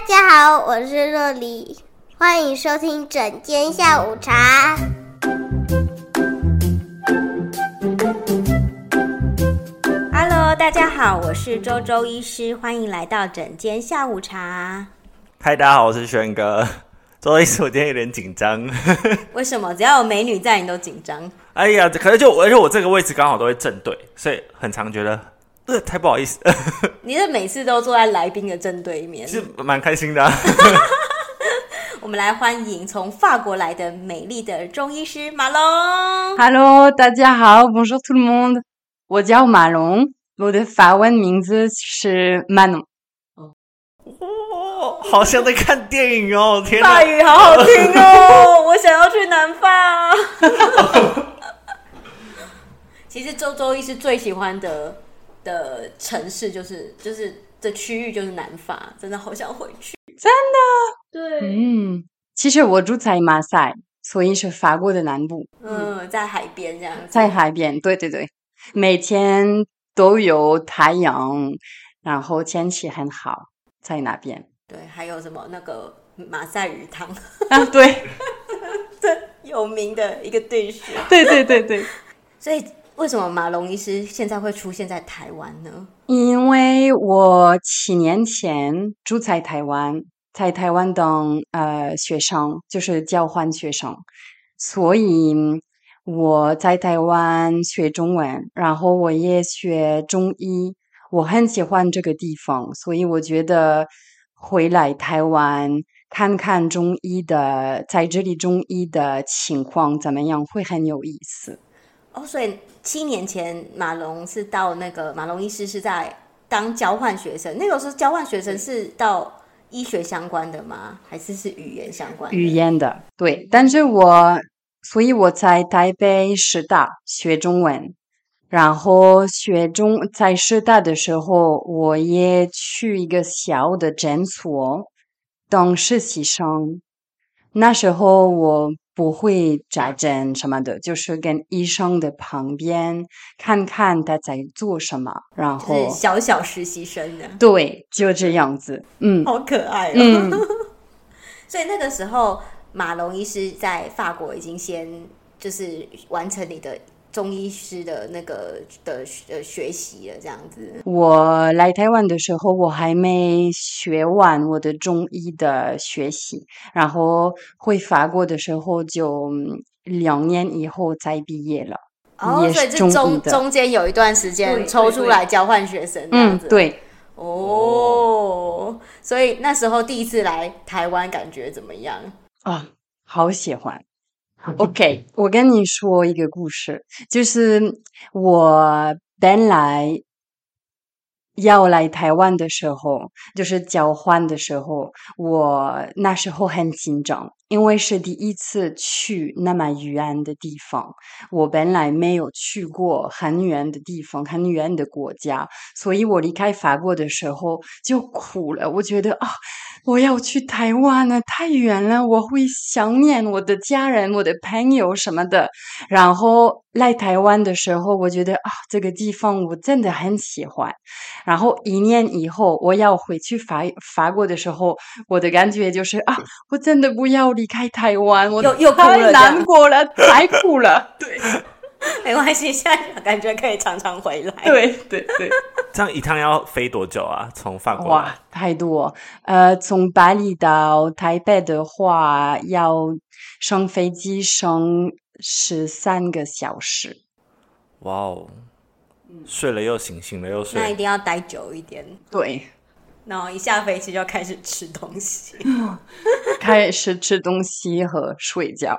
大家好，我是若黎，欢迎收听整间下午茶。Hello，大家好，我是周周医师，欢迎来到整间下午茶。嗨，大家好，我是轩哥。周医师，我今天有点紧张。为什么？只要有美女在，你都紧张？哎呀，可能就而且我这个位置刚好都会正对，所以很常觉得。呃，太不好意思。你是每次都坐在来宾的正对面，是蛮开心的啊。我们来欢迎从法国来的美丽的中医师马龙。Hello，大家好，Bonjour tout le monde，我叫马龙，我的法文名字是 Manon。哦，好像在看电影哦，天哪，法语好好听哦，我想要去南法。其实周周医师最喜欢的。的城市就是就是这区域就是南法，真的好想回去，真的。对，嗯，其实我住在马赛，所以是法国的南部。嗯，在海边这样子，在海边，对对对，每天都有太阳，然后天气很好，在那边。对，还有什么那个马赛鱼汤啊？对，对有名的一个。对对对对，所以。为什么马龙医师现在会出现在台湾呢？因为我七年前住在台湾，在台湾当呃学生，就是交换学生，所以我在台湾学中文，然后我也学中医，我很喜欢这个地方，所以我觉得回来台湾看看中医的，在这里中医的情况怎么样，会很有意思。哦，所以七年前马龙是到那个马龙医师是在当交换学生，那个时候交换学生是到医学相关的吗？还是是语言相关的？语言的，对。但是我，所以我在台北师大学中文，然后学中在师大的时候，我也去一个小的诊所当实习生，那时候我。不会扎针什么的，就是跟医生的旁边看看他在做什么，然后小小实习生的，对，就这样子，嗯，好可爱哦。嗯，所以那个时候马龙医师在法国已经先就是完成你的。中医师的那个的呃学习了，这样子。我来台湾的时候，我还没学完我的中医的学习，然后回法国的时候就两年以后才毕业了。哦，所以这中中间有一段时间抽出来交换学生这样子。嗯，对。哦，所以那时候第一次来台湾，感觉怎么样？啊，好喜欢。OK，我跟你说一个故事，就是我本来要来台湾的时候，就是交换的时候，我那时候很紧张，因为是第一次去那么远的地方，我本来没有去过很远的地方，很远的国家，所以我离开法国的时候就哭了，我觉得啊。我要去台湾了，太远了，我会想念我的家人、我的朋友什么的。然后来台湾的时候，我觉得啊，这个地方我真的很喜欢。然后一年以后我要回去法法国的时候，我的感觉就是啊，我真的不要离开台湾，我又又太难过了，太苦了。对。没关系，现在感觉可以常常回来。对对对，这样一趟要飞多久啊？从法国？哇，太多。呃，从巴黎到台北的话，要上飞机上十三个小时。哇哦，睡了又醒，醒了又睡，那一定要待久一点。对，然后一下飞机就开始吃东西，开始吃东西和睡觉。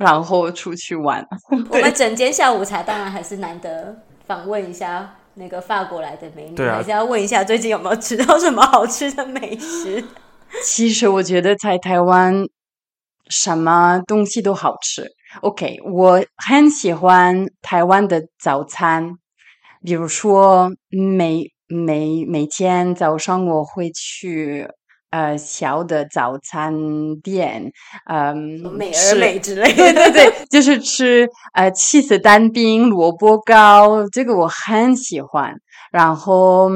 然后出去玩。我们整间下午茶当然还是难得访问一下那个法国来的美女，啊、还是要问一下最近有没有吃到什么好吃的美食。其实我觉得在台湾什么东西都好吃。OK，我很喜欢台湾的早餐，比如说每每每天早上我会去。呃，小的早餐店，嗯，美而美之类的，对对对，就是吃呃起司蛋饼、萝卜糕，这个我很喜欢。然后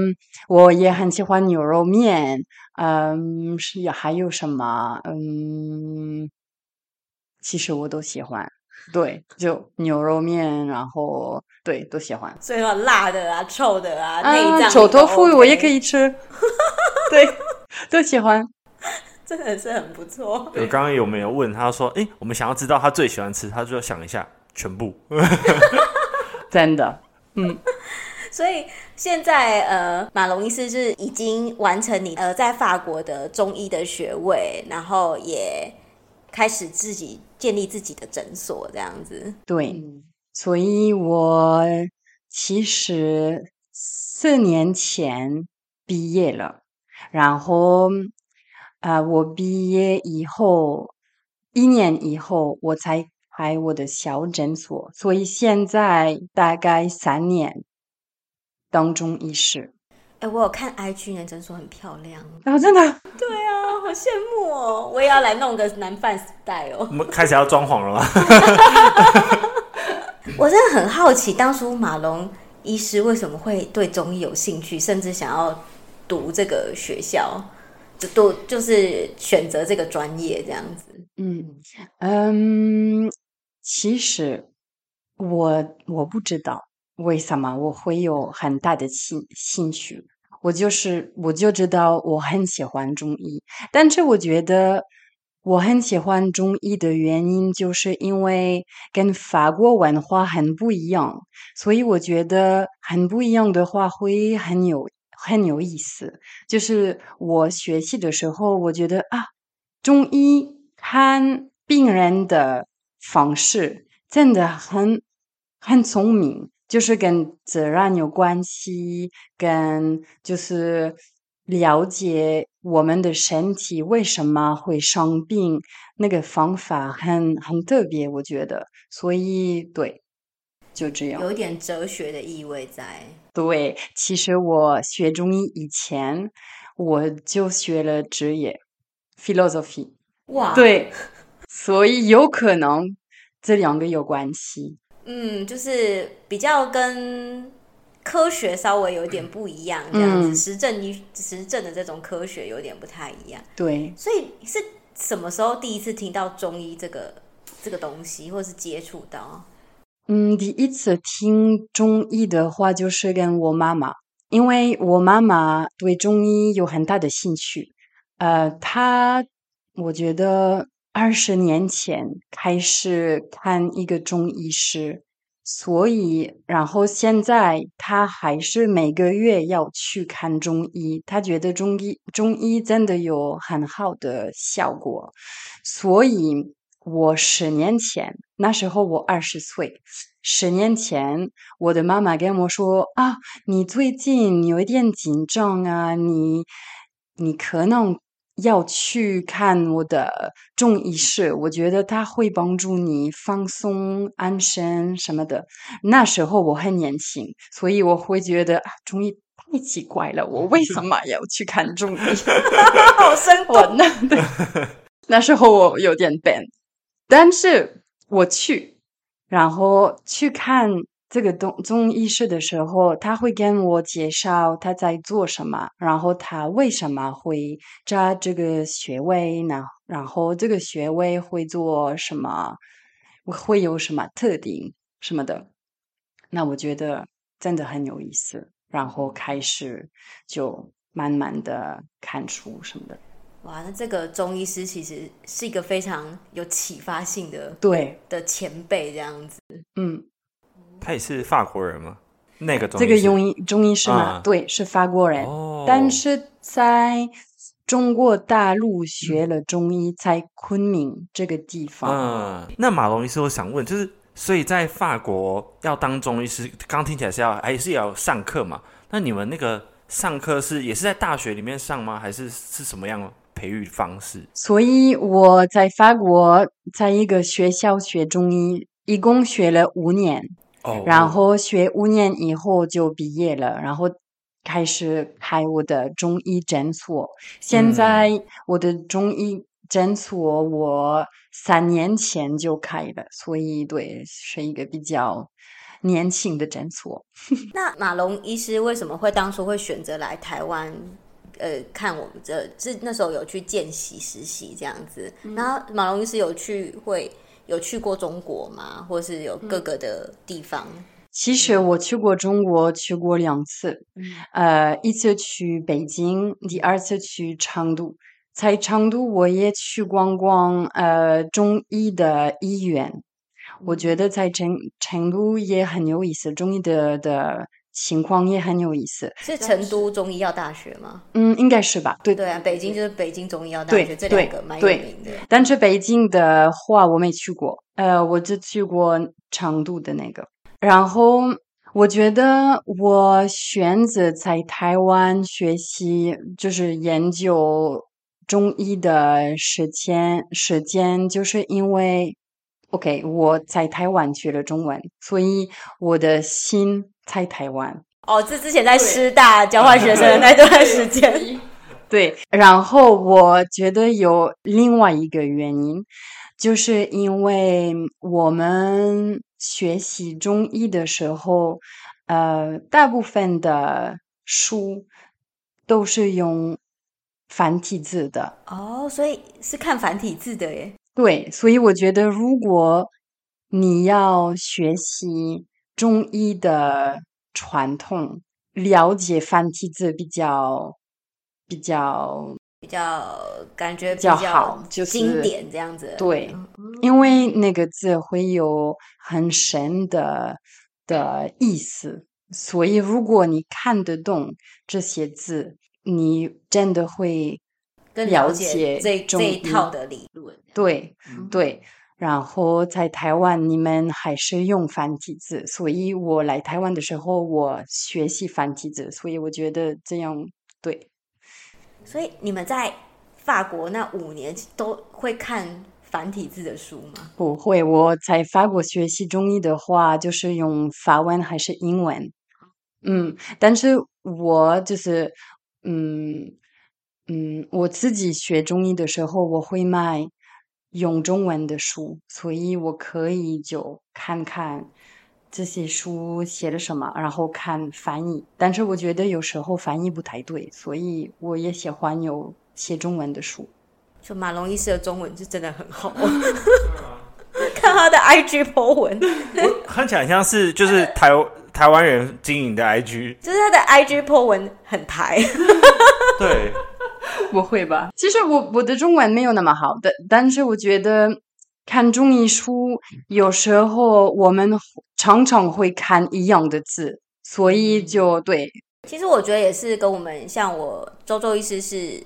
我也很喜欢牛肉面，嗯，是还有什么？嗯，其实我都喜欢。对，就牛肉面，然后对都喜欢。所以说辣的啊，臭的啊，内脏、啊、臭豆腐我也可以吃。对，都喜欢。真的是很不错。我刚刚有没有问他说，哎，我们想要知道他最喜欢吃，他就想一下全部。真的，嗯。所以现在呃，马龙医师是已经完成你呃在法国的中医的学位，然后也开始自己建立自己的诊所这样子。对，所以我其实四年前毕业了，然后啊、呃，我毕业以后一年以后我才开我的小诊所，所以现在大概三年。当中医师，哎，我有看 IG 的诊所很漂亮啊，真的，对啊，好羡慕哦，我也要来弄个男饭 style 哦。我们开始要装潢了吗？我真的很好奇，当初马龙医师为什么会对中医有兴趣，甚至想要读这个学校，就读就是选择这个专业这样子。嗯嗯，其实我我不知道。为什么我会有很大的兴兴趣？我就是我就知道我很喜欢中医，但是我觉得我很喜欢中医的原因，就是因为跟法国文化很不一样，所以我觉得很不一样的话会很有很有意思。就是我学习的时候，我觉得啊，中医看病人的方式真的很很聪明。就是跟自然有关系，跟就是了解我们的身体为什么会生病，那个方法很很特别，我觉得。所以对，就这样。有点哲学的意味在。对，其实我学中医以前，我就学了职业 philosophy。哇，对，所以有可能这两个有关系。嗯，就是比较跟科学稍微有点不一样，这样子，嗯、实证与实证的这种科学有点不太一样。对，所以是什么时候第一次听到中医这个这个东西，或是接触到？嗯，第一次听中医的话，就是跟我妈妈，因为我妈妈对中医有很大的兴趣。呃，她我觉得。二十年前开始看一个中医师，所以然后现在她还是每个月要去看中医。她觉得中医中医真的有很好的效果，所以我十年前那时候我二十岁，十年前我的妈妈跟我说啊，你最近有一点紧张啊，你你可能。要去看我的中医师，我觉得他会帮助你放松、安神什么的。那时候我很年轻，所以我会觉得啊，中医太奇怪了，我为什么要去看中医？好生动。那对，那时候我有点笨，但是我去，然后去看。这个东中医师的时候，他会跟我介绍他在做什么，然后他为什么会扎这个穴位呢？然后这个穴位会做什么？会有什么特点什么的？那我觉得真的很有意思。然后开始就慢慢的看书什么的。哇，那这个中医师其实是一个非常有启发性的对的前辈这样子。嗯。他也是法国人吗？那个中这个中医中医师吗？嗯、对，是法国人。哦、但是在中国大陆学了中医，嗯、在昆明这个地方。嗯，那马龙医师，我想问，就是所以在法国要当中医师，刚听起来是要还是要上课嘛？那你们那个上课是也是在大学里面上吗？还是是什么样的培育方式？所以我在法国在一个学校学中医，一共学了五年。然后学五年以后就毕业了，然后开始开我的中医诊所。现在我的中医诊所我三年前就开了，所以对，是一个比较年轻的诊所。那马龙医师为什么会当初会选择来台湾？呃，看我们这是那时候有去见习实习这样子。嗯、然后马龙医师有去会有去过中国吗？或是有各个的地方？嗯、其实我去过中国，去过两次。嗯、呃，一次去北京，第二次去成都。在成都，我也去逛逛呃中医的医院。我觉得在成成都也很有意思，中医的的情况也很有意思。是成都中医药大学吗？嗯，应该是吧。对对啊，北京就是北京中医药大学，这两个蛮有名的。但是北京的话我没去过，呃，我只去过成都的那个。然后我觉得我选择在台湾学习，就是研究。中医的时间时间，就是因为，OK，我在台湾学了中文，所以我的心在台湾。哦，这之前在师大交换学生的那段时间。对，然后我觉得有另外一个原因，就是因为我们学习中医的时候，呃，大部分的书都是用。繁体字的哦，所以是看繁体字的耶。对，所以我觉得，如果你要学习中医的传统，了解繁体字比较比较比较感觉比较好，就是经典这样子。对，嗯、因为那个字会有很深的的意思，所以如果你看得懂这些字。你真的会了解这这一套的理论，对对。然后在台湾，你们还是用繁体字，所以我来台湾的时候，我学习繁体字，所以我觉得这样对。所以你们在法国那五年都会看繁体字的书吗？不会，我在法国学习中医的话，就是用法文还是英文？嗯，但是我就是。嗯嗯，我自己学中医的时候，我会买用中文的书，所以我可以就看看这些书写的什么，然后看翻译。但是我觉得有时候翻译不太对，所以我也喜欢有写中文的书。就马龙医师的中文是真的很好，看他的 IG po 文，看起来像是就是台。台湾人经营的 IG，就是他的 IG po 文很台，对，不会吧？其实我我的中文没有那么好的，但是我觉得看中医书有时候我们常常会看一样的字，所以就对。其实我觉得也是跟我们像我周周医师是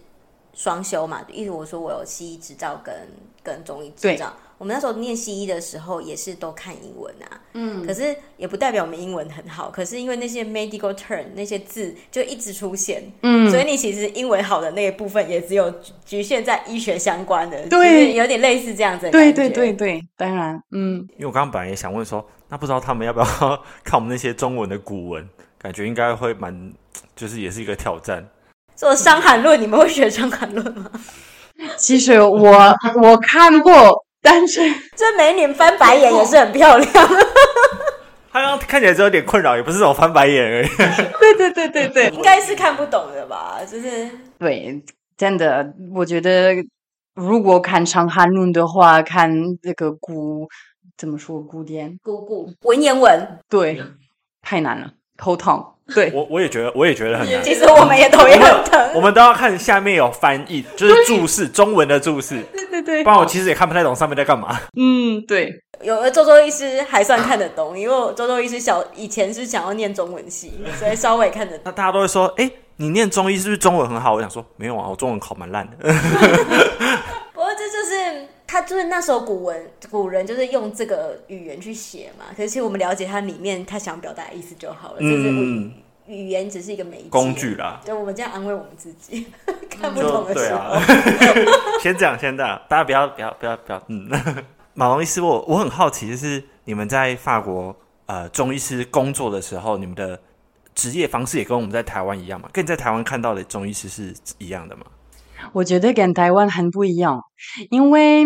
双修嘛，意思我说我有西医执照跟跟中医执照。我们那时候念西医的时候，也是都看英文啊。嗯，可是也不代表我们英文很好。可是因为那些 medical term 那些字就一直出现，嗯，所以你其实英文好的那一部分也只有局限在医学相关的，对，有点类似这样子的。对对对对，当然，嗯。因为我刚刚本来也想问说，那不知道他们要不要看我们那些中文的古文？感觉应该会蛮，就是也是一个挑战。做《伤寒论》，你们会学《伤寒论》吗？其实我我看过。但是 这美女翻白眼也是很漂亮。她刚刚看起来只有点困扰，也不是那种翻白眼而已。对对对对对，应该是看不懂的吧？就是对，真的，我觉得如果看《伤寒论》的话，看这个古怎么说古典古古文言文，对，太难了，头疼。对，我我也觉得，我也觉得很难。其实我们也头也很疼。我们都要看下面有翻译，就是注释中文的注释。对对对，不然我其实也看不太懂上面在干嘛。嗯，对。有的周周医师还算看得懂，因为我周周医师小以前是想要念中文系，所以稍微看得懂。那大家都会说，哎，你念中医是不是中文很好？我想说，没有啊，我中文考蛮烂的。就是。他就是那时候古文古人就是用这个语言去写嘛，可是其实我们了解它里面他想表达的意思就好了。嗯，就是语语言只是一个媒介工具啦。对，我们这样安慰我们自己，看不懂的时候。啊、先这样，先这样，大家不要不要不要不要。嗯，马龙医师，我我很好奇，就是你们在法国呃中医师工作的时候，你们的职业方式也跟我们在台湾一样嘛？跟你在台湾看到的中医师是一样的吗？我觉得跟台湾很不一样，因为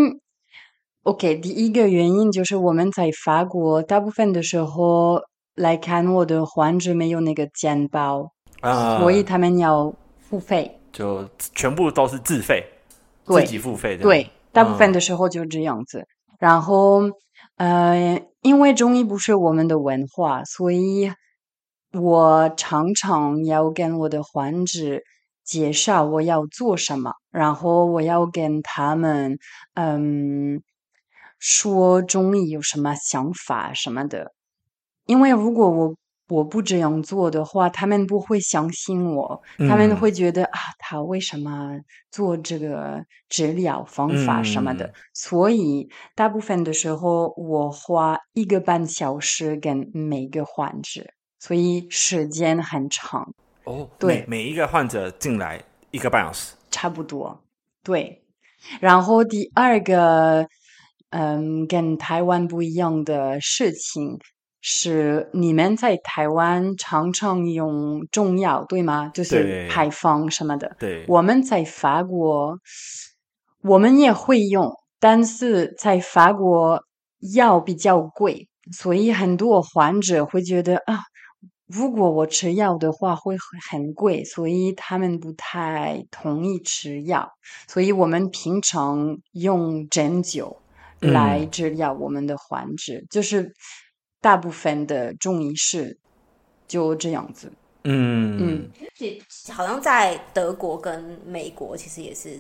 ，OK，第一个原因就是我们在法国大部分的时候，来看我的患者没有那个健保，啊，所以他们要付费，就全部都是自费，自己付费的。对，大部分的时候就这样子。然后，呃，因为中医不是我们的文化，所以我常常要跟我的患者介绍我要做什么，然后我要跟他们，嗯，说中医有什么想法什么的。因为如果我我不这样做的话，他们不会相信我，嗯、他们会觉得啊，他为什么做这个治疗方法什么的？嗯、所以大部分的时候，我花一个半小时跟每个患者，所以时间很长。哦，对，每，每一个患者进来一个半小时，差不多。对，然后第二个，嗯，跟台湾不一样的事情。是你们在台湾常常用中药，对吗？就是配方什么的。对，我们在法国，我们也会用，但是在法国药比较贵，所以很多患者会觉得啊，如果我吃药的话会很贵，所以他们不太同意吃药。所以我们平常用针灸来治疗我们的患者，嗯、就是。大部分的中医师就这样子，嗯嗯，而且好像在德国跟美国其实也是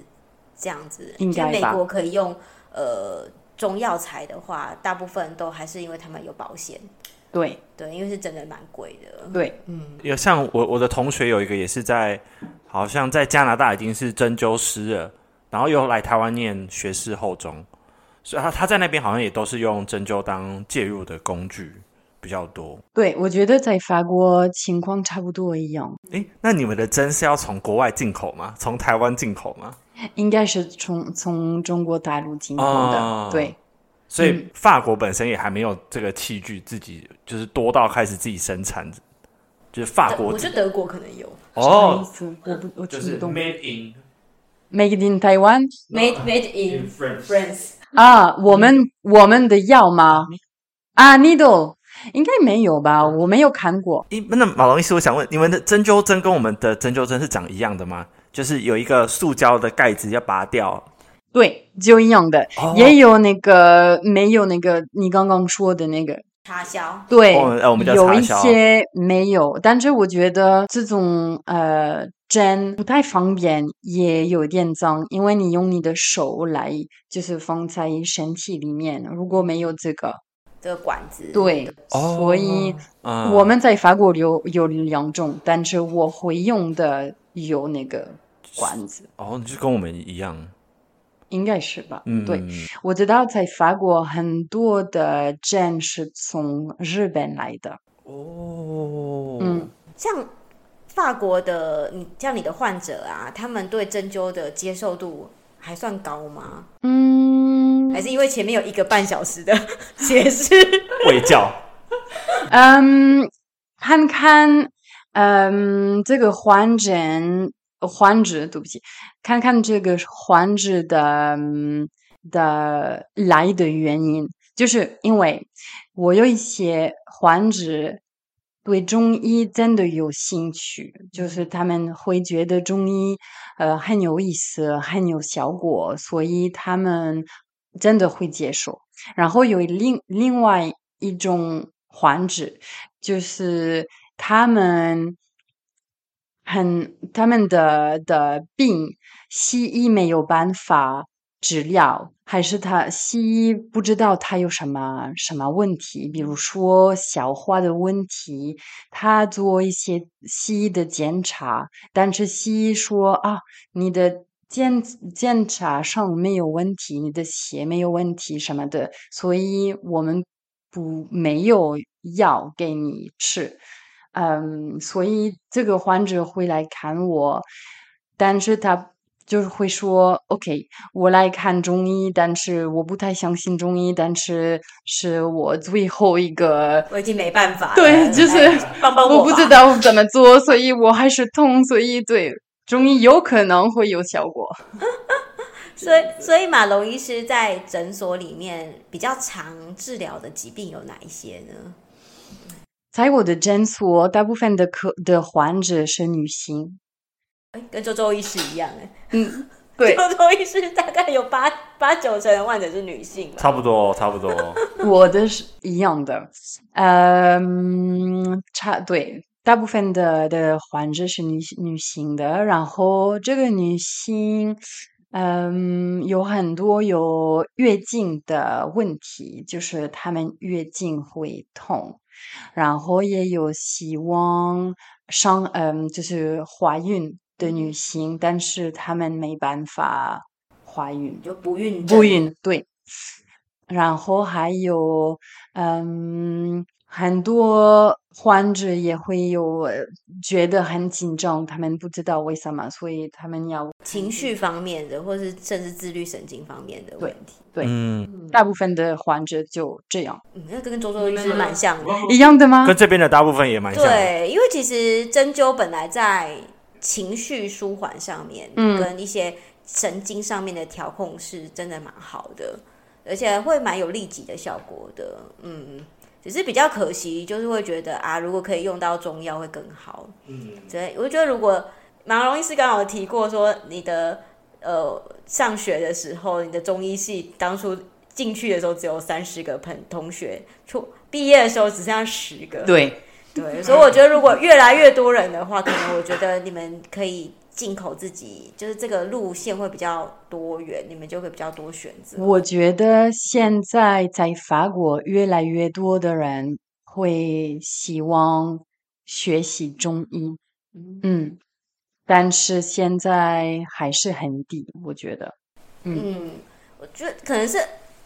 这样子，应该美国可以用呃中药材的话，大部分都还是因为他们有保险，对对，因为是真的蛮贵的，对，嗯，有像我我的同学有一个也是在，好像在加拿大已经是针灸师了，然后又来台湾念学士后中。所以他他在那边好像也都是用针灸当介入的工具比较多。对，我觉得在法国情况差不多一样。诶，那你们的针是要从国外进口吗？从台湾进口吗？应该是从从中国大陆进口的。哦、对，所以法国本身也还没有这个器具，自己就是多到开始自己生产。就是法国，我觉得德国可能有。哦，我不，我就是 made in made in Taiwan，made made in France。啊，我们我们的药吗？啊，needle 应该没有吧？我没有看过。咦，那马龙医师，我想问，你们的针灸针跟我们的针灸针是长一样的吗？就是有一个塑胶的盖子要拔掉。对，就一样的。哦、也有那个没有那个你刚刚说的那个插销。对，哦呃、我们叫。有一些没有，但是我觉得这种呃。针不太方便，也有点脏，因为你用你的手来，就是放在身体里面。如果没有这个这个管子，对，哦、所以我们在法国有有两种，但是我会用的有那个管子。哦，你就跟我们一样，应该是吧？嗯，对，我知道在法国很多的针是从日本来的。哦，嗯，像。法国的你像你的患者啊，他们对针灸的接受度还算高吗？嗯，还是因为前面有一个半小时的 解释？会教。嗯，看看，嗯，这个患者，患者，对不起，看看这个患者的的来的原因，就是因为我有一些患者。对中医真的有兴趣，就是他们会觉得中医呃很有意思，很有效果，所以他们真的会接受。然后有另另外一种患者，就是他们很他们的的病，西医没有办法治疗。还是他西医不知道他有什么什么问题，比如说消化的问题，他做一些西医的检查，但是西医说啊，你的检检查上没有问题，你的血没有问题什么的，所以我们不没有药给你吃，嗯，所以这个患者会来看我，但是他。就是会说，OK，我来看中医，但是我不太相信中医，但是是我最后一个，我已经没办法。对，就是帮帮我，我不知道怎么做，所以我还是痛，所以对中医有可能会有效果。所以，所以马龙医师在诊所里面比较常治疗的疾病有哪一些呢？在我的诊所，大部分的科的患者是女性。哎，跟周周医师一样哎。嗯，对，周周医师大概有八八九成的患者是女性。差不多，差不多。我的是一样的，嗯，差对，大部分的的患者是女女性的，然后这个女性。嗯，有很多有月经的问题，就是他们月经会痛，然后也有希望上，嗯，就是怀孕的女性，但是她们没办法怀孕，就不孕，不孕，对。然后还有，嗯。很多患者也会有觉得很紧张，他们不知道为什么，所以他们要情绪方面的，或是甚至自律神经方面的问题。对，对嗯，大部分的患者就这样。嗯，那跟周周医师蛮像的，一样的吗？跟这边的大部分也蛮像的。对，因为其实针灸本来在情绪舒缓上面，嗯，跟一些神经上面的调控是真的蛮好的，而且会蛮有利己的效果的。嗯。只是比较可惜，就是会觉得啊，如果可以用到中药会更好。嗯，所以我觉得如果马龙医师刚刚有提过说，你的呃上学的时候，你的中医系当初进去的时候只有三十个朋同学，出毕业的时候只剩下十个。对对，所以我觉得如果越来越多人的话，可能我觉得你们可以。进口自己就是这个路线会比较多元，你们就会比较多选择。我觉得现在在法国越来越多的人会希望学习中医，嗯，嗯，但是现在还是很低，我觉得，嗯，嗯，我觉得可能是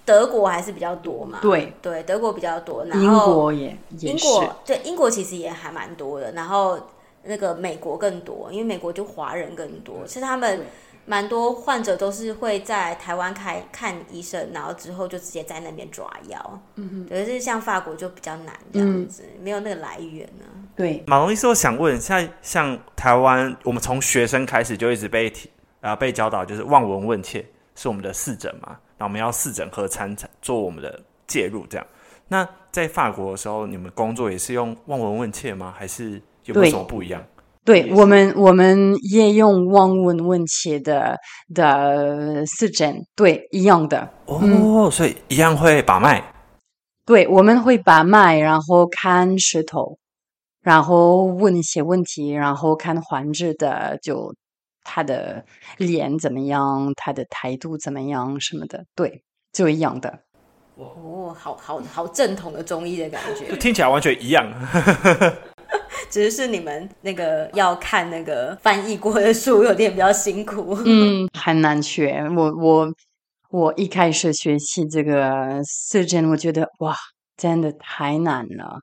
德国还是比较多嘛，对。对，德国比较多，然后英国也，也英国对英国其实也还蛮多的，然后。那个美国更多，因为美国就华人更多，其实他们蛮多患者都是会在台湾开看医生，然后之后就直接在那边抓药。嗯哼，可是像法国就比较难这样子，嗯、没有那个来源呢、啊。对，马龙医师，我想问，像像台湾，我们从学生开始就一直被提啊、呃、被教导，就是望闻问切是我们的四诊嘛，那我们要四诊合参做我们的介入这样。那在法国的时候，你们工作也是用望闻问切吗？还是？有没有什么不一样？对，我们，我们也用望闻问切的的四诊，对，一样的哦，嗯、所以一样会把脉。对，我们会把脉，然后看舌头，然后问一些问题，然后看患者的就他的脸怎么样，他的态度怎么样什么的，对，就一样的。哦，好好好正统的中医的感觉，听起来完全一样。只是是你们那个要看那个翻译过的书有点比较辛苦，嗯，很难学。我我我一开始学习这个四诊，我觉得哇，真的太难了。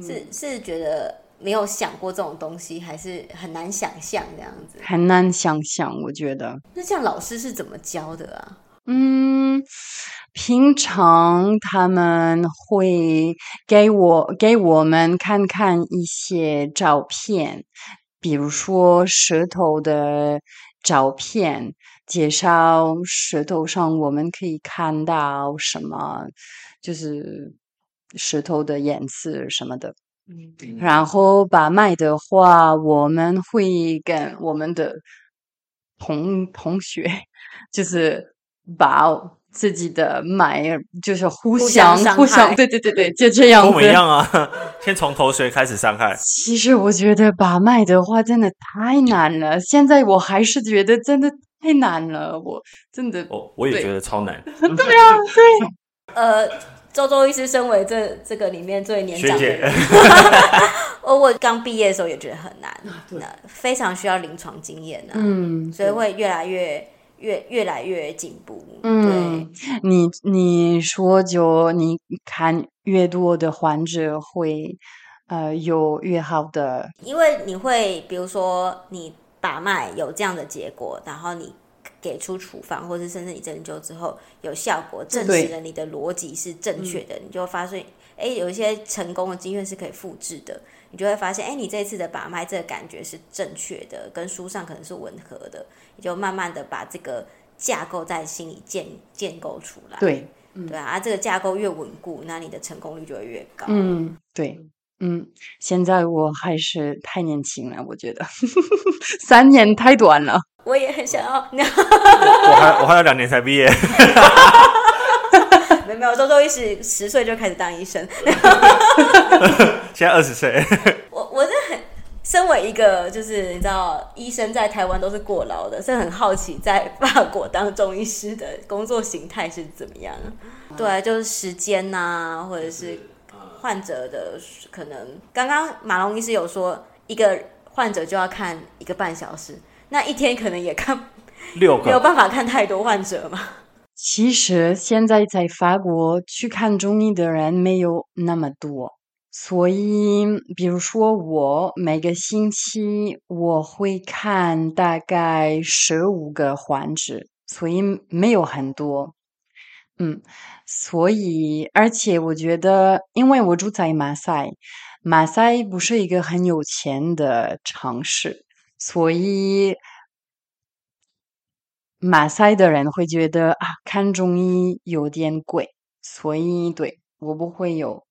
是是觉得没有想过这种东西，还是很难想象这样子？很难想象，我觉得。那像老师是怎么教的啊？嗯。平常他们会给我给我们看看一些照片，比如说石头的照片，介绍石头上我们可以看到什么，就是石头的颜色什么的。嗯，然后把脉的话，我们会跟我们的同同学，就是把。自己的脉就是互相互相，对对对对，就这样子。跟我们一样啊，先从头学开始伤害。其实我觉得把脉的话真的太难了，现在我还是觉得真的太难了，我真的。哦，我也觉得超难。对啊，对。呃，周周医师身为这这个里面最年长的人，我我刚毕业的时候也觉得很难，那非常需要临床经验呢。嗯，所以会越来越。越越来越进步，嗯，对。你你说就你看越多的患者会呃有越好的，因为你会比如说你把脉有这样的结果，然后你给出处方，或是甚至你针灸之后有效果，证实了你的逻辑是正确的，对你就发现哎有一些成功的经验是可以复制的。你就会发现，哎，你这次的把脉这个感觉是正确的，跟书上可能是吻合的，你就慢慢的把这个架构在心里建建构出来。对，对啊，这个架构越稳固，那你的成功率就会越高。嗯，对。嗯，现在我还是太年轻了，我觉得 三年太短了。我也很想要，我还我还有两年才毕业。没有周周医师十岁就开始当医生，现在二十岁。我我是很，身为一个就是你知道，医生在台湾都是过劳的，是很好奇在法国当中医师的工作形态是怎么样。嗯、对，就是时间呐、啊，或者是。患者的可能，刚刚马龙医师有说，一个患者就要看一个半小时，那一天可能也看六个，没有办法看太多患者嘛。其实现在在法国去看中医的人没有那么多，所以比如说我每个星期我会看大概十五个患者，所以没有很多。嗯，所以而且我觉得，因为我住在马赛，马赛不是一个很有钱的城市，所以马赛的人会觉得啊，看中医有点贵，所以对我不会有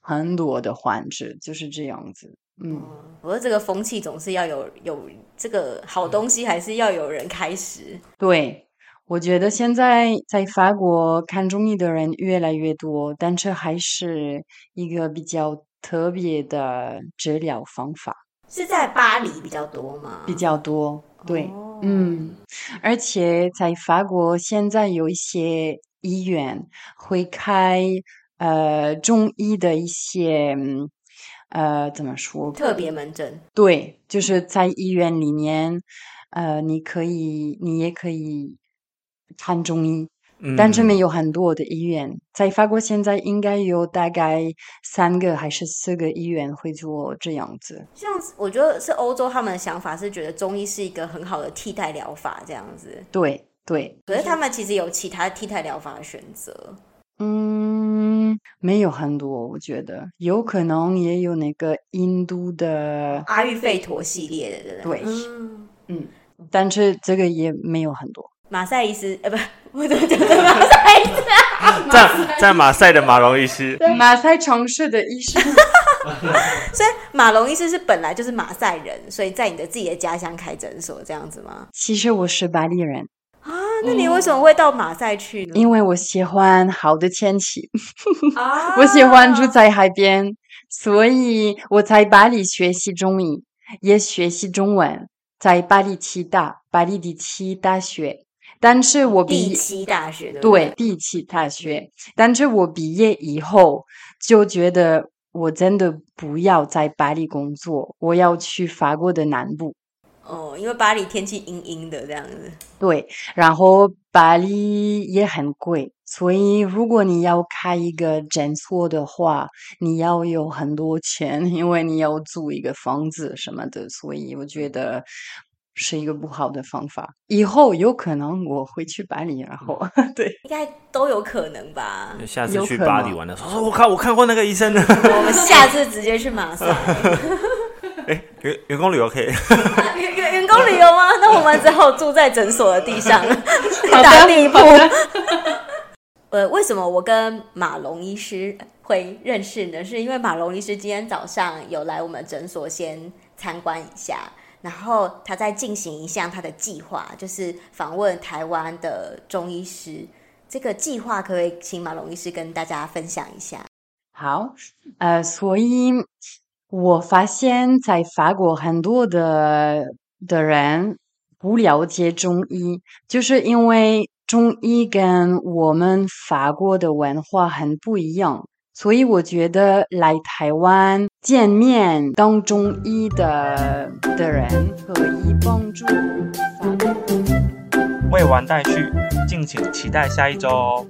很多的患者，就是这样子。嗯，我说这个风气总是要有有这个好东西，还是要有人开始。对。我觉得现在在法国看中医的人越来越多，但这还是一个比较特别的治疗方法。是在巴黎比较多吗？比较多，对，哦、嗯，而且在法国现在有一些医院会开呃中医的一些呃怎么说？特别门诊。对，就是在医院里面，呃，你可以，你也可以。看中医，但这边有很多的医院，嗯、在法国现在应该有大概三个还是四个医院会做这样子。这样子，我觉得是欧洲他们的想法是觉得中医是一个很好的替代疗法，这样子。对对，可是他们其实有其他替代疗法的选择。嗯，没有很多，我觉得有可能也有那个印度的阿育吠陀系列的，对，嗯，嗯，但是这个也没有很多。马赛医师，呃，不，我怎么讲的马赛医师啊？在在马赛的马龙医师，马赛城市的医师。所以马龙医师是本来就是马赛人，所以在你的自己的家乡开诊所这样子吗？其实我是巴黎人啊，那你为什么会到马赛去呢？因为我喜欢好的天气，啊、我喜欢住在海边，所以我在巴黎学习中医，也学习中文，在巴黎七大，巴黎第七大学。但是我毕第七大学的对第七大学，但是我毕业以后就觉得我真的不要在巴黎工作，我要去法国的南部。哦，因为巴黎天气阴阴的这样子。对，然后巴黎也很贵，所以如果你要开一个诊所的话，你要有很多钱，因为你要租一个房子什么的，所以我觉得。是一个不好的方法。以后有可能我会去巴黎，然后 对，应该都有可能吧。下次去巴黎玩的时候，我看我看过那个医生的。我们下次直接去马赛。哎，员员工旅游可以？员员员工旅游吗？那我们只好住在诊所的地上打地铺。呃，为什么我跟马龙医师会认识呢？是因为马龙医师今天早上有来我们诊所先参观一下。然后他再进行一项他的计划，就是访问台湾的中医师。这个计划可以请马龙医师跟大家分享一下？好，呃，所以我发现，在法国很多的的人不了解中医，就是因为中医跟我们法国的文化很不一样。所以我觉得来台湾见面当中医的的人可以帮助。未完待续，敬请期待下一周哦。